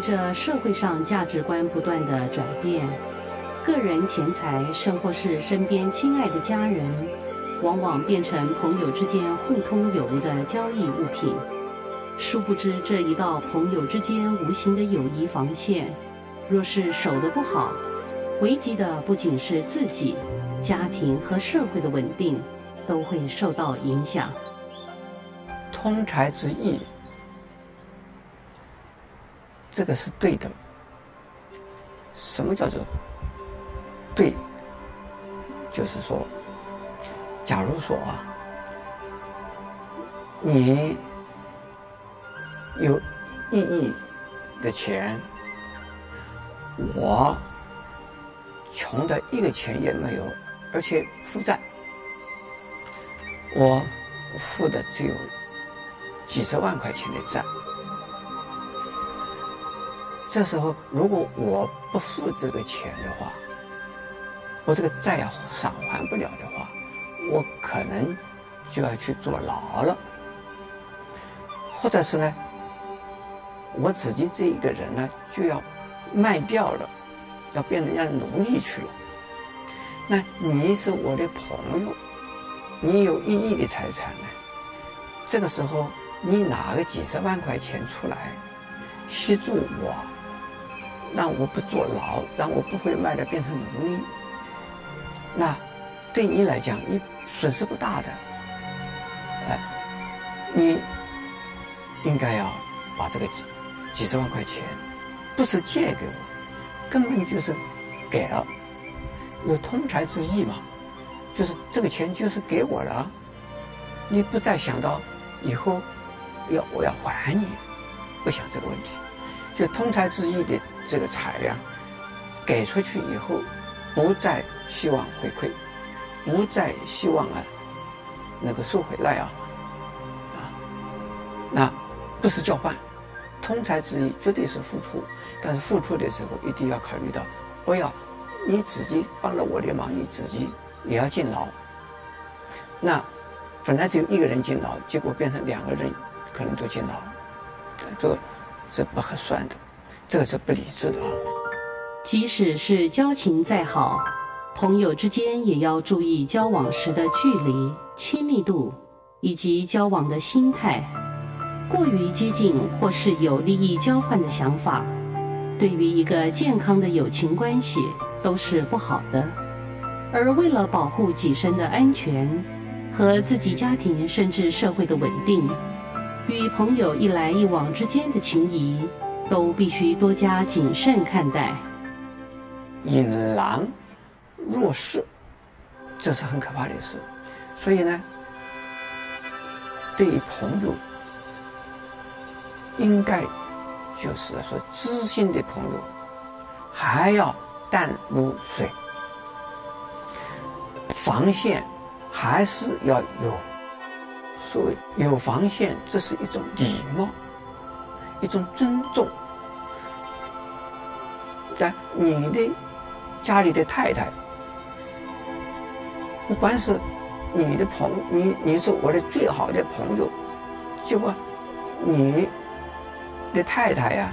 随着社会上价值观不断的转变，个人钱财，甚或是身边亲爱的家人，往往变成朋友之间互通有无的交易物品。殊不知，这一道朋友之间无形的友谊防线，若是守得不好，危及的不仅是自己、家庭和社会的稳定，都会受到影响。通财之意，这个是对的。什么叫做对？就是说，假如说啊，你。有一亿的钱，我穷的一个钱也没有，而且负债，我负的只有几十万块钱的债。这时候，如果我不付这个钱的话，我这个债啊偿还不了的话，我可能就要去坐牢了，或者是呢？我自己这一个人呢，就要卖掉了，要变成人家的奴隶去了。那你是我的朋友，你有一亿的财产呢，这个时候你拿个几十万块钱出来协助我，让我不坐牢，让我不会卖的变成奴隶，那对你来讲你损失不大的，哎，你应该要把这个。几几十万块钱，不是借给我，根本就是给了，有通财之意嘛，就是这个钱就是给我了，你不再想到以后要我要还你，不想这个问题，就通财之意的这个财呀，给出去以后，不再希望回馈，不再希望啊那个收回来啊，啊，那不是交换。通财之意绝对是付出，但是付出的时候一定要考虑到，不要你自己帮了我的忙，你自己也要进牢。那本来只有一个人进牢，结果变成两个人可能都进牢，这个是不合算的，这是不理智的。即使是交情再好，朋友之间也要注意交往时的距离、亲密度以及交往的心态。过于接近或是有利益交换的想法，对于一个健康的友情关系都是不好的。而为了保护己身的安全和自己家庭甚至社会的稳定，与朋友一来一往之间的情谊，都必须多加谨慎看待。引狼入室，这是很可怕的事。所以呢，对于朋友。应该就是说，知心的朋友还要淡如水，防线还是要有。所谓有防线，这是一种礼貌，一种尊重。但你的家里的太太，不管是你的朋，你你是我的最好的朋友，结果你。的太太呀，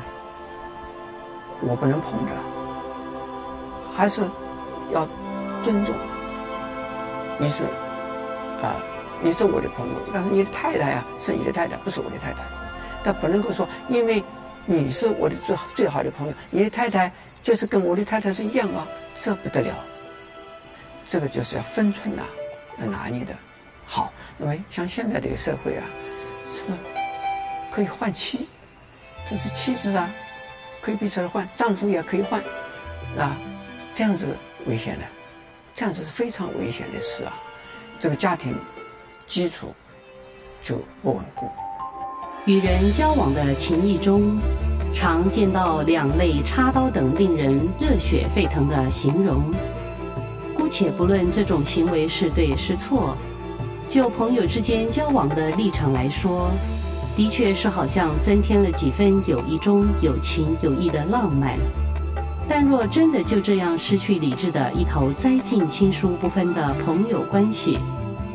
我不能碰着，还是要尊重。你是啊，你是我的朋友，但是你的太太呀，是你的太太，不是我的太太。但不能够说，因为你是我的最最好的朋友，你的太太就是跟我的太太是一样啊，这不得了。这个就是要分寸呐，要拿捏的好。那么像现在这个社会啊，是可以换妻。这是妻子啊，可以彼此换，丈夫也可以换，啊，这样子危险的，这样子是非常危险的事啊，这个家庭基础就不稳固。与人交往的情谊中，常见到两肋插刀等令人热血沸腾的形容。姑且不论这种行为是对是错，就朋友之间交往的立场来说。的确是好像增添了几分友谊中有情有义的浪漫，但若真的就这样失去理智的一头栽进亲疏不分的朋友关系，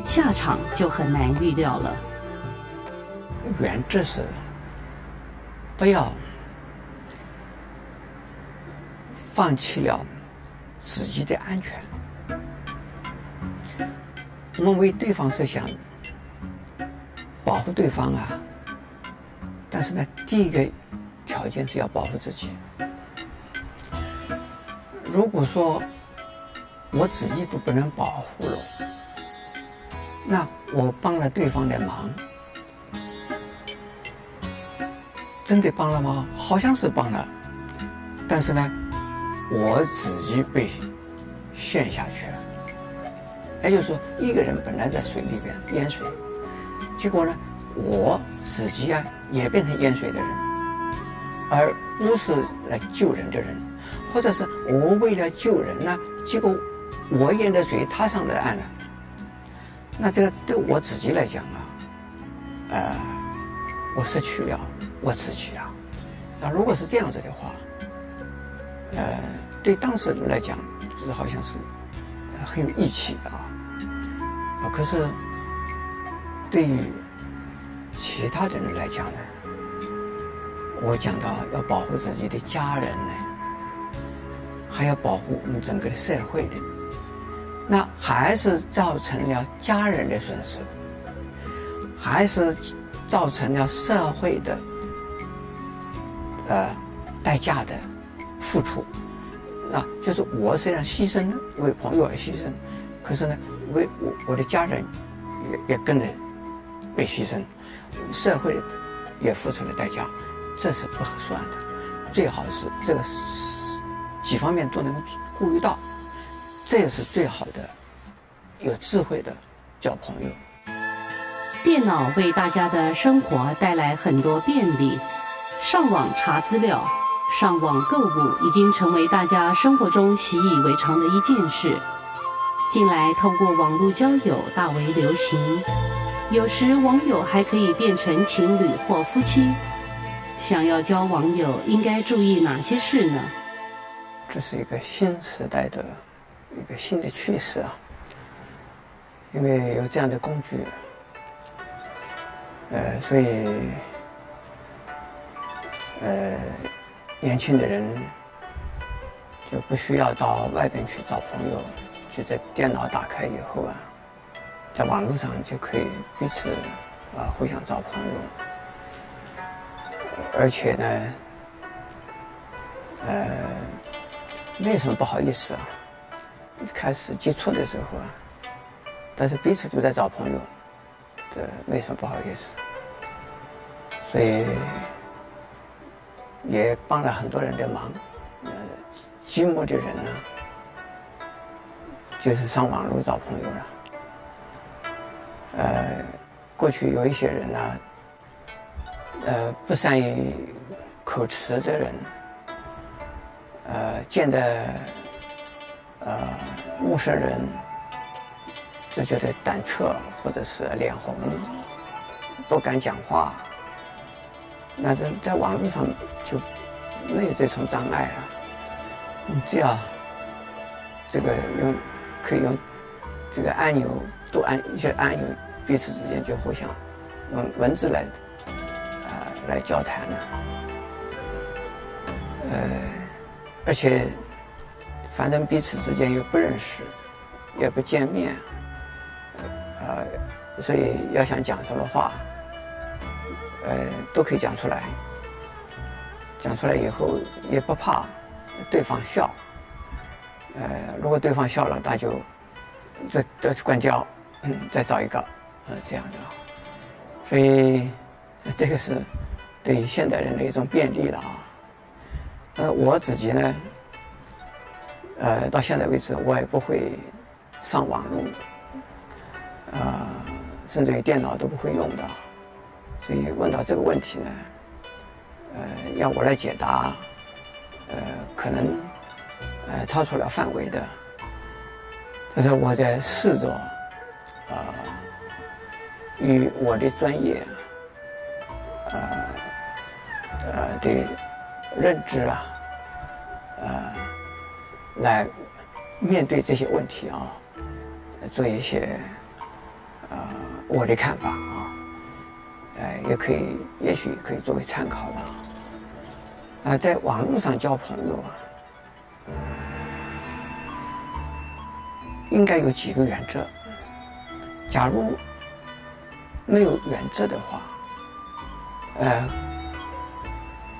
下场就很难预料了。原则是不要放弃了自己的安全。我们为对方设想，保护对方啊，但是呢，第一个条件是要保护自己。如果说我自己都不能保护了，那我帮了对方的忙，真的帮了吗？好像是帮了，但是呢，我自己被陷下去了。也就是说，一个人本来在水里边淹水，结果呢，我自己啊也变成淹水的人，而不是来救人的人，或者是我为了救人呢，结果我淹的水他上的岸了。那这个对我自己来讲啊，呃，我失去了我自己啊。那如果是这样子的话，呃，对当事人来讲，就是好像是很有义气的啊。可是，对于其他的人来讲呢，我讲到要保护自己的家人呢，还要保护我们整个的社会的，那还是造成了家人的损失，还是造成了社会的呃代价的付出，那就是我虽然牺牲了，为朋友而牺牲。可是呢，为我我的家人也也跟着被牺牲，社会也付出了代价，这是不合算的。最好是这个是几方面都能够顾虑到，这也是最好的，有智慧的交朋友。电脑为大家的生活带来很多便利，上网查资料、上网购物已经成为大家生活中习以为常的一件事。近来，透过网络交友大为流行，有时网友还可以变成情侣或夫妻。想要交网友，应该注意哪些事呢？这是一个新时代的一个新的趋势啊！因为有这样的工具，呃，所以，呃，年轻的人就不需要到外边去找朋友。就在电脑打开以后啊，在网络上就可以彼此啊互相找朋友，而且呢，呃，没有什么不好意思啊。一开始接触的时候啊，但是彼此都在找朋友，这没什么不好意思，所以也帮了很多人的忙。呃，寂寞的人呢，就是上网络找朋友了。呃，过去有一些人呢，呃，不善于口吃的人，呃，见的呃陌生人就觉得胆怯或者是脸红，不敢讲话。那在在网络上就没有这种障碍了。你只要，这个用。可以用这个按钮，多按一些按钮，彼此之间就互相用文字来啊、呃、来交谈了。呃，而且反正彼此之间又不认识，也不见面，啊、呃，所以要想讲什么话，呃，都可以讲出来。讲出来以后也不怕对方笑。呃，如果对方笑了，那就再再关掉，嗯，再找一个，呃，这样子。所以这个是对现代人的一种便利了啊。呃，我自己呢，呃，到现在为止我也不会上网络，啊，甚至于电脑都不会用的。所以问到这个问题呢，呃，要我来解答，呃，可能。呃，超出了范围的，但是我在试着，啊、呃，与我的专业，呃，呃的认知啊，呃，来面对这些问题啊，做一些，呃，我的看法，哎，也可以，也许可以作为参考了。啊，在网络上交朋友啊，应该有几个原则。假如没有原则的话，呃，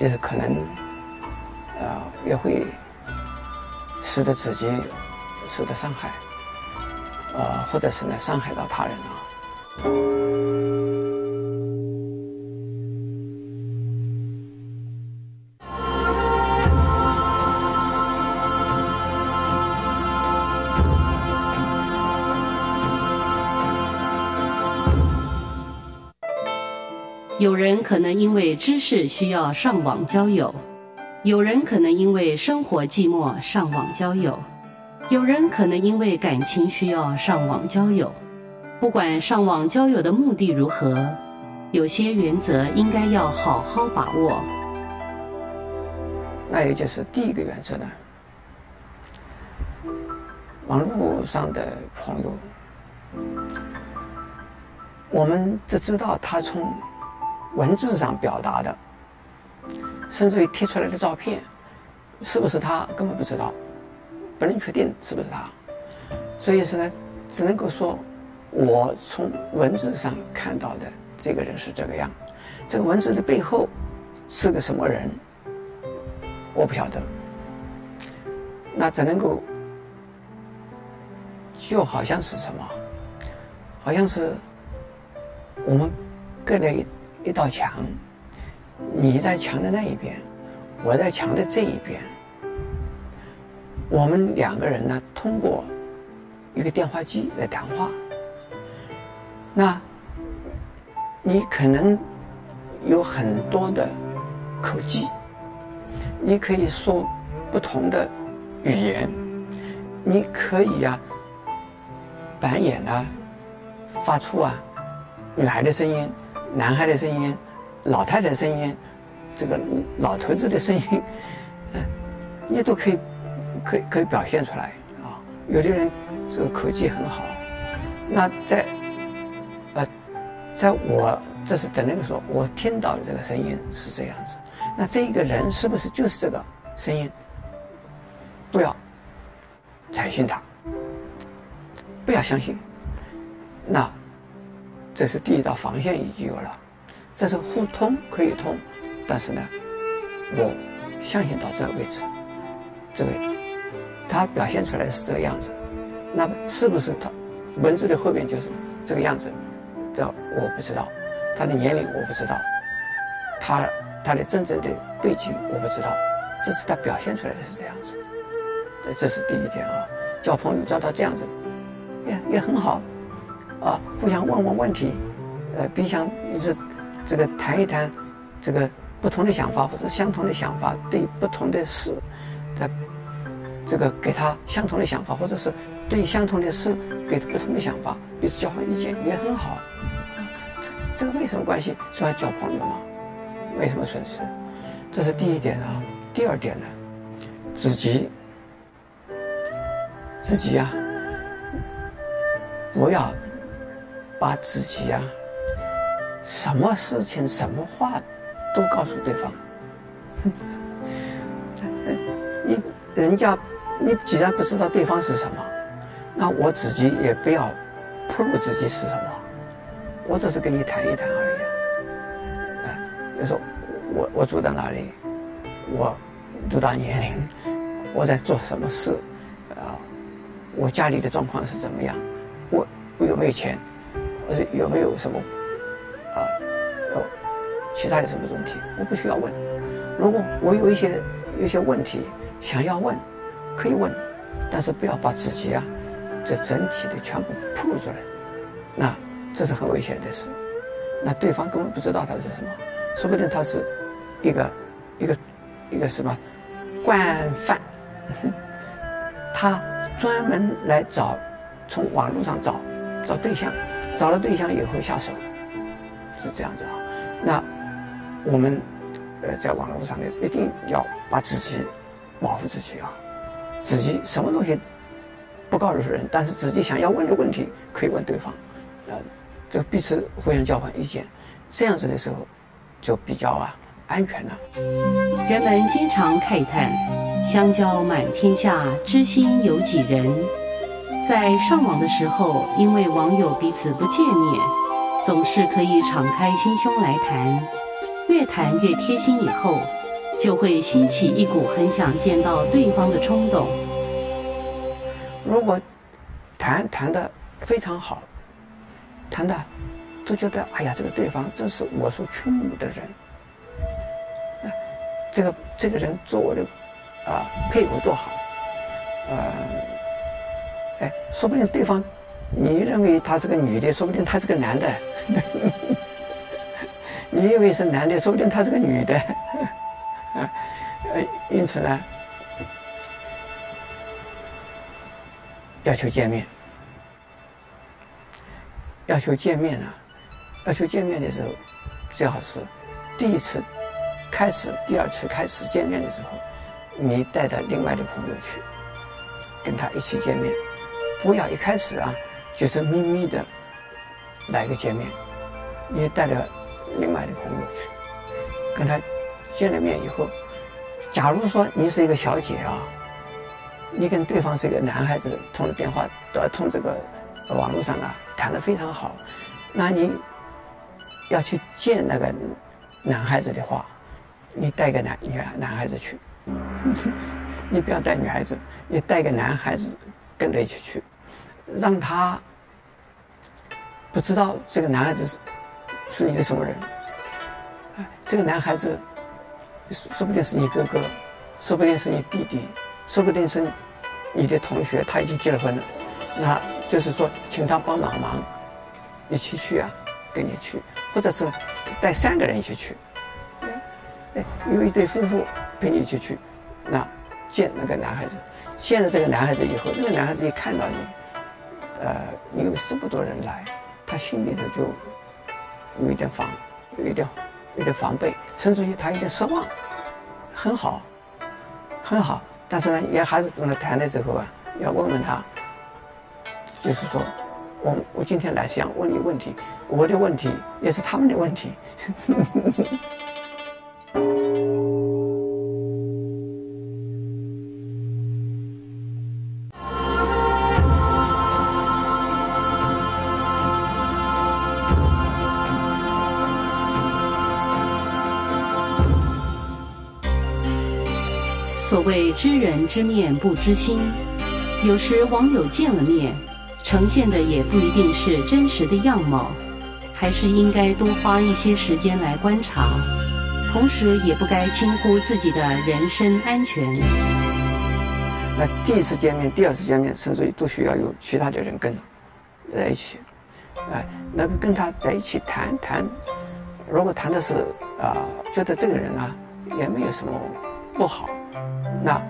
也是可能，啊，也会使得自己受到伤害，呃，或者是呢伤害到他人啊。可能因为知识需要上网交友，有人可能因为生活寂寞上网交友，有人可能因为感情需要上网交友。不管上网交友的目的如何，有些原则应该要好好把握。那也就是第一个原则呢，网络上的朋友，我们只知道他从。文字上表达的，甚至于贴出来的照片，是不是他根本不知道，不能确定是不是他，所以说呢，只能够说，我从文字上看到的这个人是这个样，这个文字的背后是个什么人，我不晓得，那只能够，就好像是什么，好像是我们各类。一道墙，你在墙的那一边，我在墙的这一边。我们两个人呢，通过一个电话机来谈话。那，你可能有很多的口技，你可以说不同的语言，你可以、啊，扮演啊，发出啊，女孩的声音。男孩的声音，老太太的声音，这个老头子的声音，嗯，你都可以，可以可以表现出来啊。有的人这个口技很好，那在，呃，在我这是只能说，我听到的这个声音是这样子。那这一个人是不是就是这个声音？不要采信他，不要相信。那。这是第一道防线已经有了，这是互通可以通，但是呢，我相信到这个位置，这个他表现出来是这个样子，那么是不是他文字的后边就是这个样子？这我不知道，他的年龄我不知道，他他的真正的背景我不知道，这是他表现出来的是这样子，这是第一点啊，交朋友交到这样子，也也很好。啊，互相问问问题，呃，彼此一直这个谈一谈，这个不同的想法或者相同的想法，对不同的事，的这个给他相同的想法，或者是对相同的事给不同的想法，彼此交换意见也很好。这这个没什么关系，说来交朋友嘛，没什么损失。这是第一点啊。第二点呢，自己自己呀，不要。把自己、啊，什么事情、什么话，都告诉对方。你人家，你既然不知道对方是什么，那我自己也不要暴露自己是什么。我只是跟你谈一谈而已。哎，比如说我我住在哪里，我多大年龄，我在做什么事，啊，我家里的状况是怎么样，我我有没有钱？或者有没有什么啊？有其他的什么问题？我不需要问。如果我有一些一些问题想要问，可以问，但是不要把自己啊这整体的全部暴露出来，那这是很危险的事。那对方根本不知道他是什么，说不定他是一个一个一个什么惯犯，他专门来找从网络上找找对象。找了对象以后下手，是这样子啊。那我们呃在网络上面一定要把自己保护自己啊，自己什么东西不告诉人，但是自己想要问的问题可以问对方，呃，这个彼此互相交换意见，这样子的时候就比较啊安全了。人们经常慨叹，相交满天下，知心有几人。在上网的时候，因为网友彼此不见面，总是可以敞开心胸来谈，越谈越贴心，以后就会兴起一股很想见到对方的冲动。如果谈谈的非常好，谈的都觉得哎呀，这个对方真是我所倾慕的人，这个这个人做我的啊配偶多好，呃，哎，说不定对方你认为他是个女的，说不定他是个男的，你以为是男的，说不定他是个女的，呃，因此呢。要求见面，要求见面啊！要求见面的时候，最好是第一次开始，第二次开始见面的时候，你带着另外的朋友去，跟他一起见面，不要一开始啊，就是秘密的来个见面，你带着另外的朋友去，跟他见了面以后，假如说你是一个小姐啊。你跟对方是一个男孩子通了电话，呃，通这个网络上啊，谈得非常好，那你要去见那个男孩子的话，你带个男女男孩子去，你不要带女孩子，你带个男孩子跟着一起去，让他不知道这个男孩子是是你的什么人，这个男孩子说不定是你哥哥，说不定是你弟弟。说不定是你的同学，他已经结了婚了，那就是说，请他帮忙忙，一起去啊，跟你去，或者是带三个人一起去，哎，有一对夫妇陪你一起去，那见那个男孩子，见了这个男孩子以后，那个男孩子一看到你，呃，有这么多人来，他心里头就有一点防，有一点有点防备，甚至于他有点失望，很好，很好。但是呢，也还是跟他谈的时候啊，要问问他，就是说，我我今天来想问你问题，我的问题也是他们的问题。谓知人知面不知心，有时网友见了面，呈现的也不一定是真实的样貌，还是应该多花一些时间来观察，同时也不该轻忽自己的人身安全。那第一次见面、第二次见面，甚至都需要有其他的人跟在一起，哎，那个跟他在一起谈谈，如果谈的是啊、觉得这个人啊也没有什么不好。那，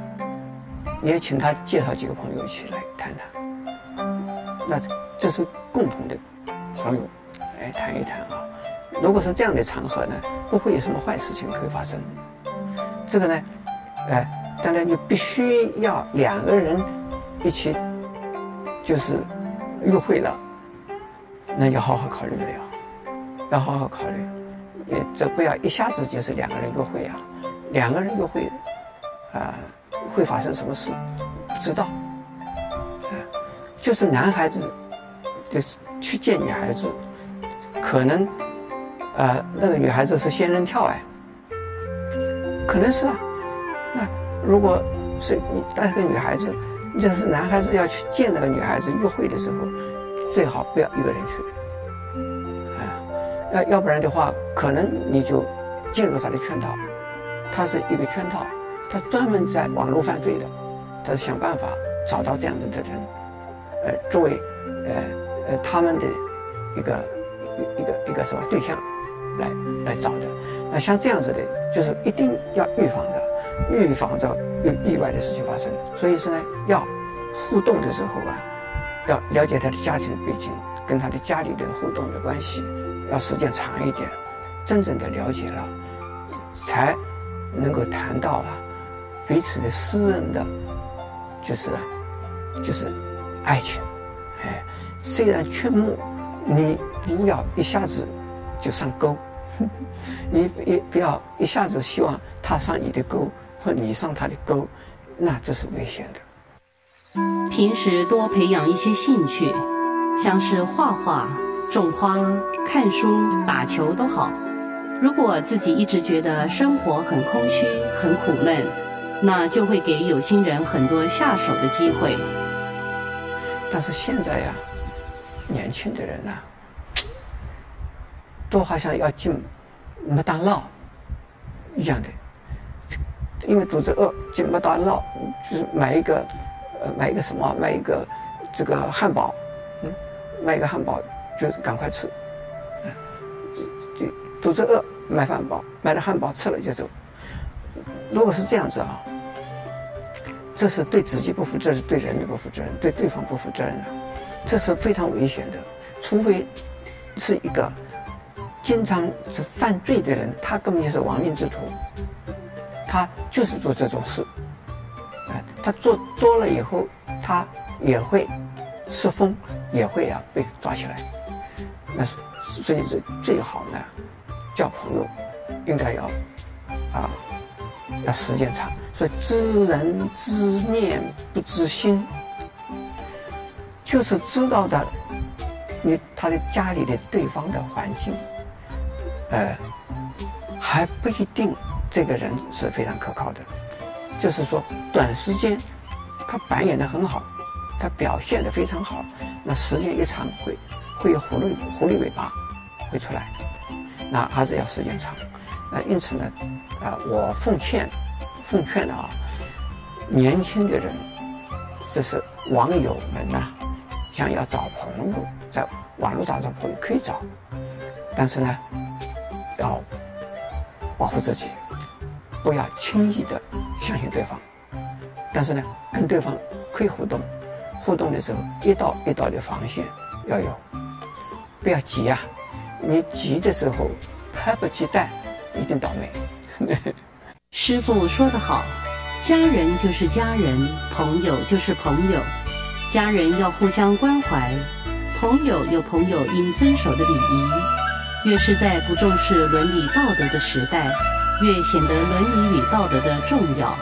你也请他介绍几个朋友一起来谈谈。那这是共同的朋友，来谈一谈啊。如果是这样的场合呢，不会有什么坏事情可以发生。这个呢，哎，当然你必须要两个人一起，就是约会了，那要好好考虑了要，要好好考虑。也这不要一下子就是两个人约会啊，两个人约会。啊、呃，会发生什么事？不知道。啊，就是男孩子，就是去见女孩子，可能，呃，那个女孩子是仙人跳哎，可能是啊。那如果是你带个女孩子，就是男孩子要去见那个女孩子约会的时候，最好不要一个人去。啊，要要不然的话，可能你就进入他的圈套，他是一个圈套。他专门在网络犯罪的，他是想办法找到这样子的人，呃，作为呃呃他们的一个一个一个什么对象来来找的。那像这样子的，就是一定要预防的，预防着有意外的事情发生。所以说呢，要互动的时候啊，要了解他的家庭背景，跟他的家里的互动的关系，要时间长一点，真正的了解了，才能够谈到啊。彼此的私人的，就是，就是爱情，哎，虽然劝募，你不要一下子就上钩，你也不要一下子希望他上你的钩，或你上他的钩，那这是危险的。平时多培养一些兴趣，像是画画、种花、看书、打球都好。如果自己一直觉得生活很空虚、很苦闷，那就会给有心人很多下手的机会。但是现在呀，年轻的人呐、都好像要进麦当劳一样的，因为肚子饿，进麦当劳就是买一个，呃，买一个什么，买一个这个汉堡，嗯，买一个汉堡就赶快吃，就就肚子饿。买汉堡，买了汉堡吃了就走。如果是这样子啊，这是对自己不负责任，对人民不负责任，对对方不负责任的，这是非常危险的。除非是一个经常是犯罪的人，他根本就是亡命之徒，他就是做这种事。哎，他做多了以后，他也会失风，也会啊被抓起来。那所以是最好呢。交朋友，应该要啊，要时间长。所以知人知面不知心，就是知道的你他的家里的对方的环境，呃，还不一定这个人是非常可靠的。就是说，短时间他扮演的很好，他表现的非常好，那时间一长会会有狐狸狐狸尾巴会出来。那还是要时间长，那因此呢，啊，我奉劝，奉劝啊，年轻的人，这是网友们呐，想要找朋友，在网络上找朋友可以找，但是呢，要保护自己，不要轻易的相信对方，但是呢，跟对方可以互动，互动的时候一道一道的防线要有，不要急呀。你急的时候，迫不及待，一定倒霉。师傅说得好，家人就是家人，朋友就是朋友。家人要互相关怀，朋友有朋友应遵守的礼仪。越是在不重视伦理道德的时代，越显得伦理与道德的重要。